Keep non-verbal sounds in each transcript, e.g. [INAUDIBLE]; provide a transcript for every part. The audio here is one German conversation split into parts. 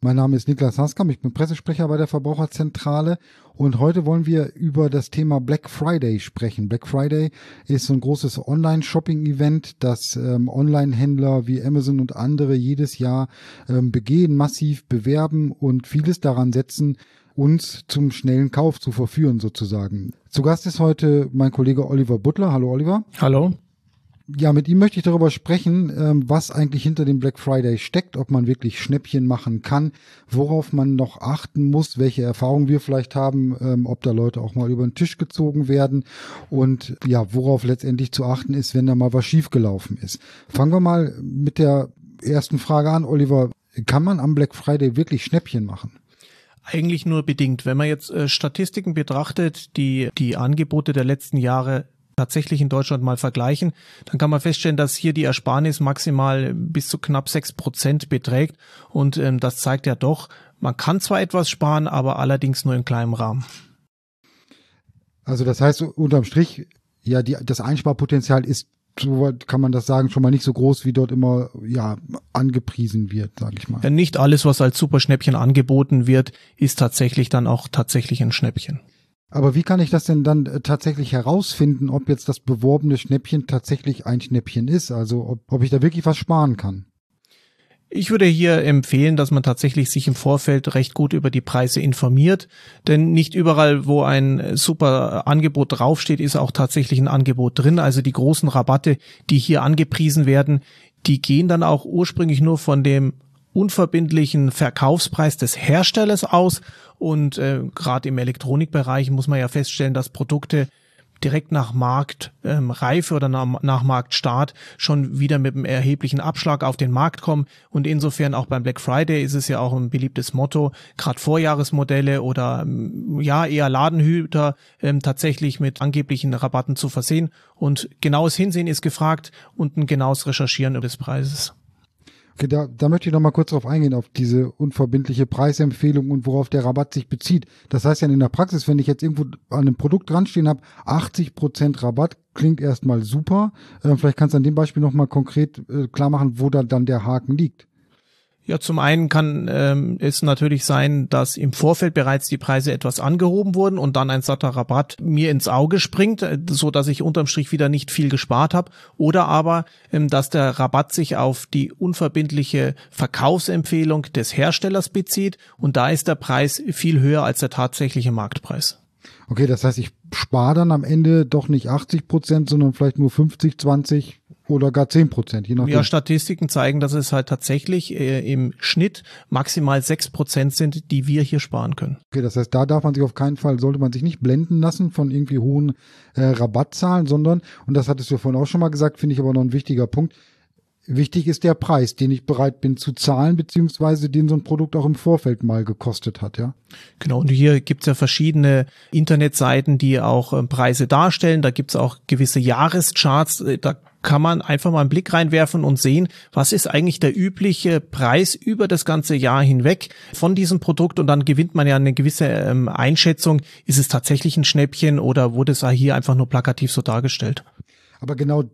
Mein Name ist Niklas Haskam, ich bin Pressesprecher bei der Verbraucherzentrale und heute wollen wir über das Thema Black Friday sprechen. Black Friday ist so ein großes Online-Shopping-Event, das ähm, Online-Händler wie Amazon und andere jedes Jahr ähm, begehen, massiv bewerben und vieles daran setzen, uns zum schnellen Kauf zu verführen sozusagen. Zu Gast ist heute mein Kollege Oliver Butler. Hallo Oliver. Hallo ja, mit ihm möchte ich darüber sprechen, ähm, was eigentlich hinter dem Black Friday steckt, ob man wirklich Schnäppchen machen kann, worauf man noch achten muss, welche Erfahrungen wir vielleicht haben, ähm, ob da Leute auch mal über den Tisch gezogen werden und ja, worauf letztendlich zu achten ist, wenn da mal was schiefgelaufen ist. Fangen wir mal mit der ersten Frage an, Oliver. Kann man am Black Friday wirklich Schnäppchen machen? Eigentlich nur bedingt. Wenn man jetzt äh, Statistiken betrachtet, die die Angebote der letzten Jahre tatsächlich in Deutschland mal vergleichen, dann kann man feststellen, dass hier die Ersparnis maximal bis zu knapp sechs Prozent beträgt. Und ähm, das zeigt ja doch, man kann zwar etwas sparen, aber allerdings nur in kleinem Rahmen. Also das heißt unterm Strich, ja, die, das Einsparpotenzial ist so kann man das sagen, schon mal nicht so groß, wie dort immer ja angepriesen wird, sage ich mal. Ja, nicht alles, was als Superschnäppchen angeboten wird, ist tatsächlich dann auch tatsächlich ein Schnäppchen. Aber wie kann ich das denn dann äh, tatsächlich herausfinden, ob jetzt das beworbene Schnäppchen tatsächlich ein Schnäppchen ist? Also ob, ob ich da wirklich was sparen kann? Ich würde hier empfehlen, dass man tatsächlich sich im Vorfeld recht gut über die Preise informiert, denn nicht überall, wo ein super Angebot draufsteht, ist auch tatsächlich ein Angebot drin. Also die großen Rabatte, die hier angepriesen werden, die gehen dann auch ursprünglich nur von dem unverbindlichen Verkaufspreis des Herstellers aus. Und äh, gerade im Elektronikbereich muss man ja feststellen, dass Produkte direkt nach Marktreife ähm, oder nach, nach Marktstart schon wieder mit einem erheblichen Abschlag auf den Markt kommen. Und insofern auch beim Black Friday ist es ja auch ein beliebtes Motto, gerade Vorjahresmodelle oder ähm, ja eher Ladenhüter ähm, tatsächlich mit angeblichen Rabatten zu versehen. Und genaues Hinsehen ist gefragt und ein genaues Recherchieren des Preises. Okay, da, da möchte ich noch mal kurz darauf eingehen, auf diese unverbindliche Preisempfehlung und worauf der Rabatt sich bezieht. Das heißt ja in der Praxis, wenn ich jetzt irgendwo an einem Produkt dranstehen habe, 80 Prozent Rabatt, klingt erstmal super. Äh, vielleicht kannst du an dem Beispiel noch mal konkret äh, klar machen, wo da dann der Haken liegt. Ja, zum einen kann ähm, es natürlich sein, dass im Vorfeld bereits die Preise etwas angehoben wurden und dann ein satter Rabatt mir ins Auge springt, äh, so dass ich unterm Strich wieder nicht viel gespart habe. Oder aber, ähm, dass der Rabatt sich auf die unverbindliche Verkaufsempfehlung des Herstellers bezieht und da ist der Preis viel höher als der tatsächliche Marktpreis. Okay, das heißt, ich spare dann am Ende doch nicht 80 Prozent, sondern vielleicht nur 50, 20, oder gar zehn Prozent, je nachdem. Ja, Statistiken zeigen, dass es halt tatsächlich äh, im Schnitt maximal sechs Prozent sind, die wir hier sparen können. Okay, das heißt, da darf man sich auf keinen Fall, sollte man sich nicht blenden lassen von irgendwie hohen äh, Rabattzahlen, sondern, und das hattest du vorhin auch schon mal gesagt, finde ich aber noch ein wichtiger Punkt, Wichtig ist der Preis, den ich bereit bin zu zahlen, beziehungsweise den so ein Produkt auch im Vorfeld mal gekostet hat, ja. Genau, und hier gibt's ja verschiedene Internetseiten, die auch äh, Preise darstellen. Da gibt's auch gewisse Jahrescharts. Äh, da kann man einfach mal einen Blick reinwerfen und sehen, was ist eigentlich der übliche Preis über das ganze Jahr hinweg von diesem Produkt und dann gewinnt man ja eine gewisse ähm, Einschätzung, ist es tatsächlich ein Schnäppchen oder wurde es hier einfach nur plakativ so dargestellt. Aber genau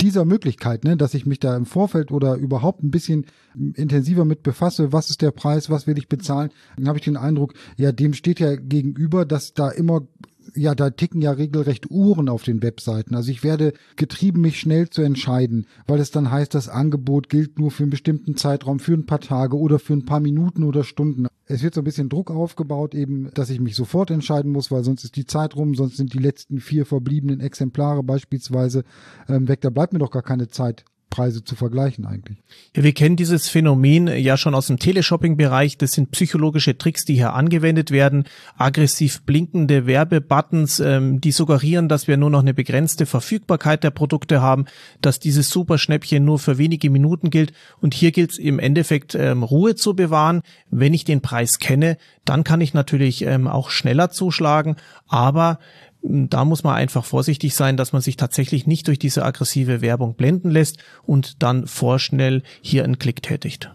dieser Möglichkeit, ne, dass ich mich da im Vorfeld oder überhaupt ein bisschen intensiver mit befasse, was ist der Preis, was will ich bezahlen, dann habe ich den Eindruck, ja, dem steht ja gegenüber, dass da immer ja, da ticken ja regelrecht Uhren auf den Webseiten. Also ich werde getrieben, mich schnell zu entscheiden, weil es dann heißt, das Angebot gilt nur für einen bestimmten Zeitraum, für ein paar Tage oder für ein paar Minuten oder Stunden. Es wird so ein bisschen Druck aufgebaut, eben, dass ich mich sofort entscheiden muss, weil sonst ist die Zeit rum, sonst sind die letzten vier verbliebenen Exemplare beispielsweise ähm, weg. Da bleibt mir doch gar keine Zeit Preise zu vergleichen eigentlich. Wir kennen dieses Phänomen ja schon aus dem Teleshopping-Bereich. Das sind psychologische Tricks, die hier angewendet werden. Aggressiv blinkende Werbebuttons, ähm, die suggerieren, dass wir nur noch eine begrenzte Verfügbarkeit der Produkte haben, dass dieses Superschnäppchen nur für wenige Minuten gilt. Und hier gilt es im Endeffekt ähm, Ruhe zu bewahren. Wenn ich den Preis kenne, dann kann ich natürlich ähm, auch schneller zuschlagen. Aber Da muss man einfach vorsichtig sein, dass man sich tatsächlich nicht durch diese aggressive Werbung blenden lässt und dann vorschnell hier einen Klick tätigt.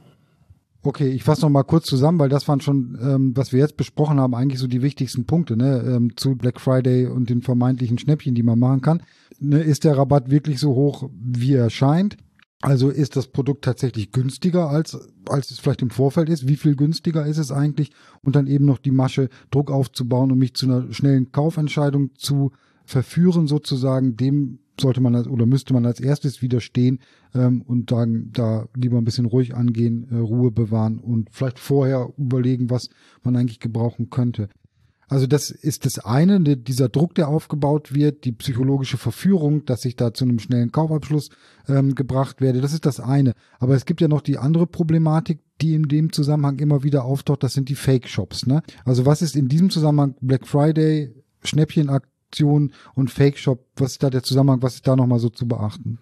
Okay, ich fasse noch mal kurz zusammen, weil das waren schon, ähm, was wir jetzt besprochen haben, eigentlich so die wichtigsten Punkte ne, ähm, zu Black Friday und den vermeintlichen Schnäppchen, die man machen kann. Ne, ist der Rabatt wirklich so hoch, wie er scheint? Also ist das Produkt tatsächlich günstiger als als es vielleicht im Vorfeld ist? Wie viel günstiger ist es eigentlich? Und dann eben noch die Masche, Druck aufzubauen und mich zu einer schnellen Kaufentscheidung zu verführen, sozusagen. Dem sollte man oder müsste man als erstes widerstehen ähm, und sagen, da lieber ein bisschen ruhig angehen, äh, Ruhe bewahren und vielleicht vorher überlegen, was man eigentlich gebrauchen könnte. Also das ist das eine, dieser Druck, der aufgebaut wird, die psychologische Verführung, dass ich da zu einem schnellen Kaufabschluss ähm, gebracht werde. Das ist das eine. Aber es gibt ja noch die andere Problematik, die in dem Zusammenhang immer wieder auftaucht. Das sind die Fake-Shops. Ne? Also was ist in diesem Zusammenhang Black Friday, Schnäppchenaktion und Fake-Shop? Was ist da der Zusammenhang? Was ist da nochmal so zu beachten?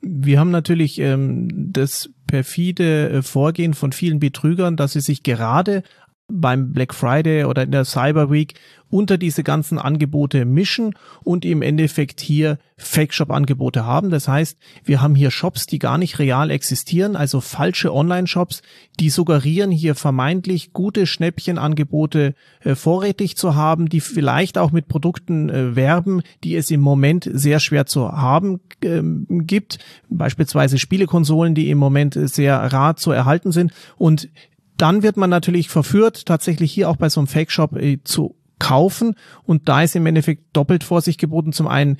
Wir haben natürlich ähm, das perfide äh, Vorgehen von vielen Betrügern, dass sie sich gerade beim Black Friday oder in der Cyber Week unter diese ganzen Angebote mischen und im Endeffekt hier Fake-Shop-Angebote haben. Das heißt, wir haben hier Shops, die gar nicht real existieren, also falsche Online-Shops, die suggerieren hier vermeintlich gute Schnäppchenangebote äh, vorrätig zu haben, die vielleicht auch mit Produkten äh, werben, die es im Moment sehr schwer zu haben äh, gibt, beispielsweise Spielekonsolen, die im Moment sehr rar zu erhalten sind und dann wird man natürlich verführt, tatsächlich hier auch bei so einem Fake-Shop äh, zu kaufen. Und da ist im Endeffekt doppelt Vorsicht geboten. Zum einen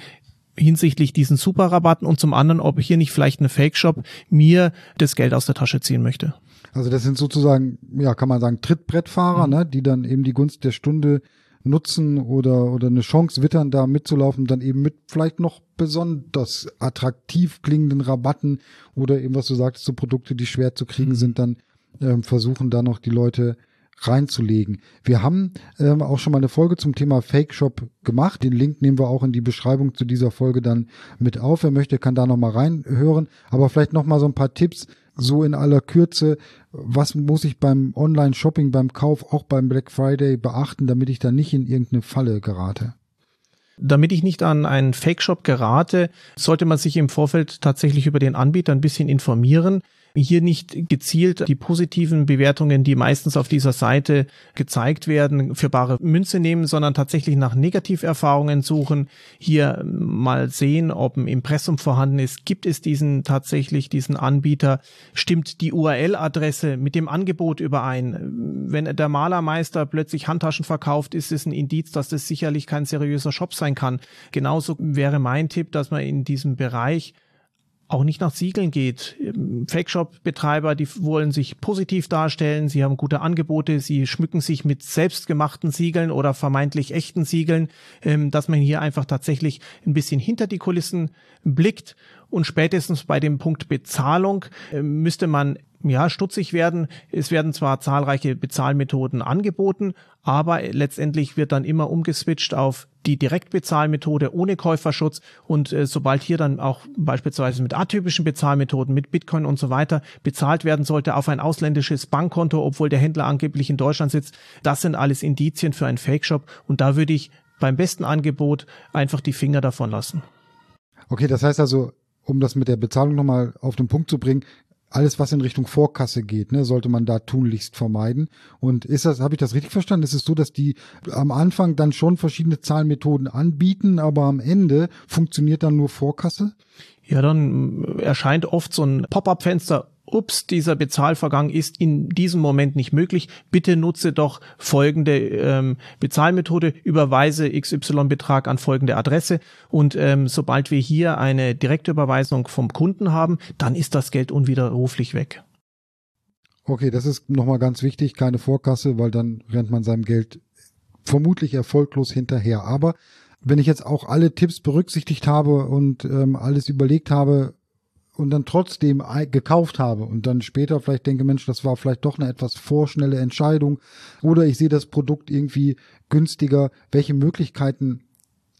hinsichtlich diesen Superrabatten und zum anderen, ob hier nicht vielleicht eine Fake-Shop mir das Geld aus der Tasche ziehen möchte. Also das sind sozusagen, ja, kann man sagen, Trittbrettfahrer, mhm. ne, die dann eben die Gunst der Stunde nutzen oder, oder eine Chance wittern, da mitzulaufen, dann eben mit vielleicht noch besonders attraktiv klingenden Rabatten oder eben, was du sagtest, so Produkte, die schwer zu kriegen mhm. sind, dann ähm, versuchen da noch die Leute reinzulegen. Wir haben ähm, auch schon mal eine Folge zum Thema Fake Shop gemacht. Den Link nehmen wir auch in die Beschreibung zu dieser Folge dann mit auf. Wer möchte, kann da noch mal reinhören. Aber vielleicht noch mal so ein paar Tipps so in aller Kürze. Was muss ich beim Online-Shopping, beim Kauf, auch beim Black Friday beachten, damit ich da nicht in irgendeine Falle gerate? Damit ich nicht an einen Fake-Shop gerate, sollte man sich im Vorfeld tatsächlich über den Anbieter ein bisschen informieren hier nicht gezielt die positiven Bewertungen, die meistens auf dieser Seite gezeigt werden, für bare Münze nehmen, sondern tatsächlich nach Negativerfahrungen suchen, hier mal sehen, ob ein Impressum vorhanden ist, gibt es diesen tatsächlich diesen Anbieter, stimmt die URL-Adresse mit dem Angebot überein. Wenn der Malermeister plötzlich Handtaschen verkauft, ist es ein Indiz, dass das sicherlich kein seriöser Shop sein kann. Genauso wäre mein Tipp, dass man in diesem Bereich auch nicht nach Siegeln geht. Fake-Shop-Betreiber, die wollen sich positiv darstellen, sie haben gute Angebote, sie schmücken sich mit selbstgemachten Siegeln oder vermeintlich echten Siegeln, ähm, dass man hier einfach tatsächlich ein bisschen hinter die Kulissen blickt und spätestens bei dem Punkt Bezahlung ähm, müsste man ja, stutzig werden. Es werden zwar zahlreiche Bezahlmethoden angeboten, aber letztendlich wird dann immer umgeswitcht auf die Direktbezahlmethode ohne Käuferschutz und äh, sobald hier dann auch beispielsweise mit atypischen Bezahlmethoden, mit Bitcoin und so weiter bezahlt werden sollte auf ein ausländisches Bankkonto, obwohl der Händler angeblich in Deutschland sitzt, das sind alles Indizien für einen Fake-Shop und da würde ich beim besten Angebot einfach die Finger davon lassen. Okay, das heißt also, um das mit der Bezahlung nochmal auf den Punkt zu bringen, alles, was in Richtung Vorkasse geht, ne, sollte man da tunlichst vermeiden. Und ist das, habe ich das richtig verstanden? Ist es so, dass die am Anfang dann schon verschiedene Zahlmethoden anbieten, aber am Ende funktioniert dann nur Vorkasse? Ja, dann erscheint oft so ein Pop-up-Fenster ups, dieser Bezahlvorgang ist in diesem Moment nicht möglich, bitte nutze doch folgende ähm, Bezahlmethode, überweise XY-Betrag an folgende Adresse und ähm, sobald wir hier eine direkte Überweisung vom Kunden haben, dann ist das Geld unwiderruflich weg. Okay, das ist nochmal ganz wichtig, keine Vorkasse, weil dann rennt man seinem Geld vermutlich erfolglos hinterher. Aber wenn ich jetzt auch alle Tipps berücksichtigt habe und ähm, alles überlegt habe, und dann trotzdem gekauft habe und dann später vielleicht denke, Mensch, das war vielleicht doch eine etwas vorschnelle Entscheidung oder ich sehe das Produkt irgendwie günstiger. Welche Möglichkeiten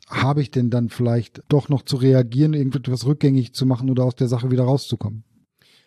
habe ich denn dann vielleicht doch noch zu reagieren, irgendetwas rückgängig zu machen oder aus der Sache wieder rauszukommen?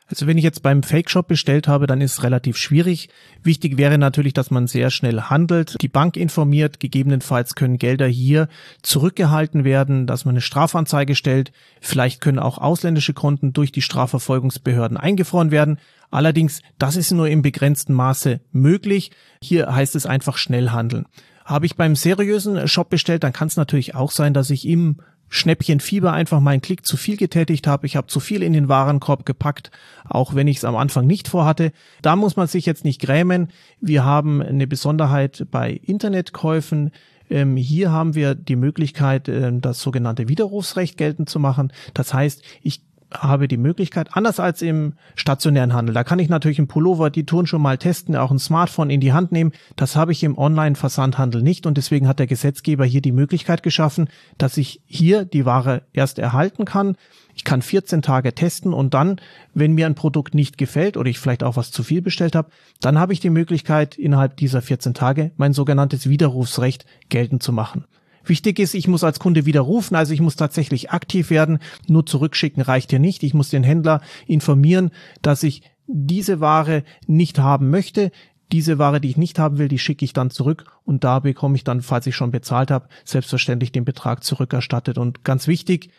Also wenn ich jetzt beim Fake Shop bestellt habe, dann ist es relativ schwierig. Wichtig wäre natürlich, dass man sehr schnell handelt, die Bank informiert, gegebenenfalls können Gelder hier zurückgehalten werden, dass man eine Strafanzeige stellt. Vielleicht können auch ausländische Konten durch die Strafverfolgungsbehörden eingefroren werden. Allerdings, das ist nur im begrenzten Maße möglich. Hier heißt es einfach schnell handeln. Habe ich beim seriösen Shop bestellt, dann kann es natürlich auch sein, dass ich im Schnäppchenfieber einfach meinen Klick zu viel getätigt habe. Ich habe zu viel in den Warenkorb gepackt, auch wenn ich es am Anfang nicht vorhatte. Da muss man sich jetzt nicht grämen. Wir haben eine Besonderheit bei Internetkäufen. Ähm, hier haben wir die Möglichkeit, äh, das sogenannte Widerrufsrecht geltend zu machen. Das heißt, ich habe die Möglichkeit, anders als im stationären Handel, da kann ich natürlich einen Pullover, die Touren schon mal testen, auch ein Smartphone in die Hand nehmen. Das habe ich im Online-Versandhandel nicht und deswegen hat der Gesetzgeber hier die Möglichkeit geschaffen, dass ich hier die Ware erst erhalten kann. Ich kann 14 Tage testen und dann, wenn mir ein Produkt nicht gefällt oder ich vielleicht auch was zu viel bestellt habe, dann habe ich die Möglichkeit, innerhalb dieser 14 Tage mein sogenanntes Widerrufsrecht geltend zu machen. Wichtig ist, ich muss als Kunde widerrufen, also ich muss tatsächlich aktiv werden. Nur zurückschicken reicht hier nicht. Ich muss den Händler informieren, dass ich diese Ware nicht haben möchte. Diese Ware, die ich nicht haben will, die schicke ich dann zurück und da bekomme ich dann, falls ich schon bezahlt habe, selbstverständlich den Betrag zurückerstattet. Und ganz wichtig,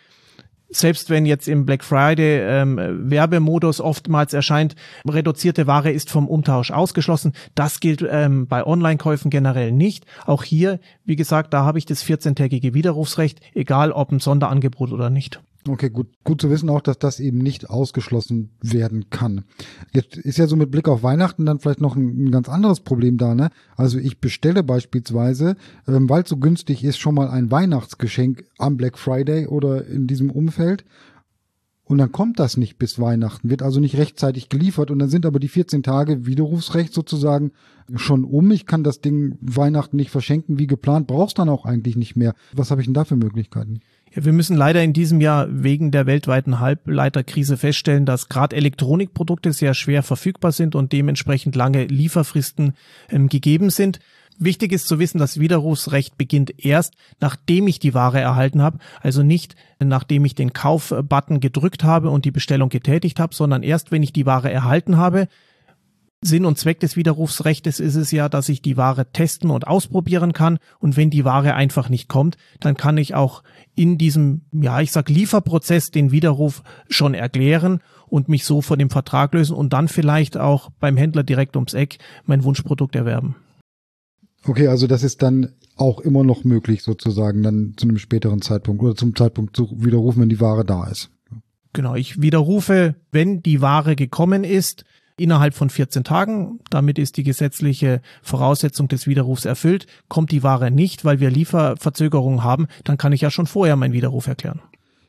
selbst wenn jetzt im Black Friday ähm, Werbemodus oftmals erscheint, reduzierte Ware ist vom Umtausch ausgeschlossen. Das gilt ähm, bei Online-Käufen generell nicht. Auch hier, wie gesagt, da habe ich das 14-tägige Widerrufsrecht, egal ob ein Sonderangebot oder nicht. Okay, gut, gut zu wissen auch, dass das eben nicht ausgeschlossen werden kann. Jetzt ist ja so mit Blick auf Weihnachten dann vielleicht noch ein, ein ganz anderes Problem da, ne? Also ich bestelle beispielsweise, ähm, weil es so günstig ist, schon mal ein Weihnachtsgeschenk am Black Friday oder in diesem Umfeld. Und dann kommt das nicht bis Weihnachten, wird also nicht rechtzeitig geliefert und dann sind aber die 14 Tage Widerrufsrecht sozusagen schon um. Ich kann das Ding Weihnachten nicht verschenken wie geplant, brauchst dann auch eigentlich nicht mehr. Was habe ich denn da für Möglichkeiten? Ja, wir müssen leider in diesem Jahr wegen der weltweiten Halbleiterkrise feststellen, dass gerade Elektronikprodukte sehr schwer verfügbar sind und dementsprechend lange Lieferfristen ähm, gegeben sind. Wichtig ist zu wissen, das Widerrufsrecht beginnt erst, nachdem ich die Ware erhalten habe, also nicht nachdem ich den Kaufbutton gedrückt habe und die Bestellung getätigt habe, sondern erst, wenn ich die Ware erhalten habe, Sinn und Zweck des Widerrufsrechts ist es ja, dass ich die Ware testen und ausprobieren kann. Und wenn die Ware einfach nicht kommt, dann kann ich auch in diesem, ja, ich sag Lieferprozess den Widerruf schon erklären und mich so von dem Vertrag lösen und dann vielleicht auch beim Händler direkt ums Eck mein Wunschprodukt erwerben. Okay, also das ist dann auch immer noch möglich sozusagen dann zu einem späteren Zeitpunkt oder zum Zeitpunkt zu widerrufen, wenn die Ware da ist. Genau, ich widerrufe, wenn die Ware gekommen ist, innerhalb von 14 Tagen. Damit ist die gesetzliche Voraussetzung des Widerrufs erfüllt. Kommt die Ware nicht, weil wir Lieferverzögerungen haben, dann kann ich ja schon vorher meinen Widerruf erklären.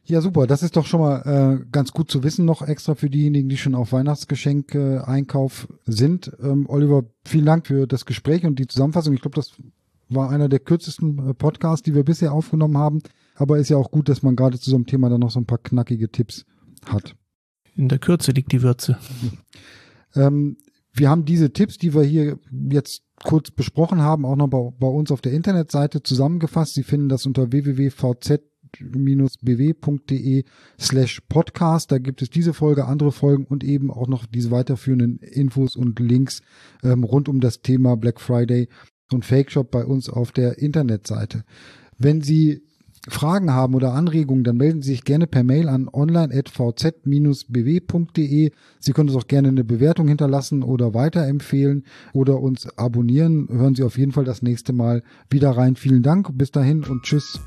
Ja, super. Das ist doch schon mal äh, ganz gut zu wissen, noch extra für diejenigen, die schon auf Weihnachtsgeschenke Einkauf sind. Ähm, Oliver, vielen Dank für das Gespräch und die Zusammenfassung. Ich glaube, das war einer der kürzesten äh, Podcasts, die wir bisher aufgenommen haben. Aber ist ja auch gut, dass man gerade zu so einem Thema dann noch so ein paar knackige Tipps hat. In der Kürze liegt die Würze. [LAUGHS] Ähm, wir haben diese Tipps, die wir hier jetzt kurz besprochen haben, auch noch bei, bei uns auf der Internetseite zusammengefasst. Sie finden das unter www.vz bw.de slash podcast. Da gibt es diese Folge, andere Folgen und eben auch noch diese weiterführenden Infos und Links ähm, rund um das Thema Black Friday und Fake Shop bei uns auf der Internetseite. Wenn Sie Fragen haben oder Anregungen, dann melden Sie sich gerne per Mail an online.vz-bw.de. Sie können uns auch gerne eine Bewertung hinterlassen oder weiterempfehlen oder uns abonnieren. Hören Sie auf jeden Fall das nächste Mal wieder rein. Vielen Dank, bis dahin und tschüss.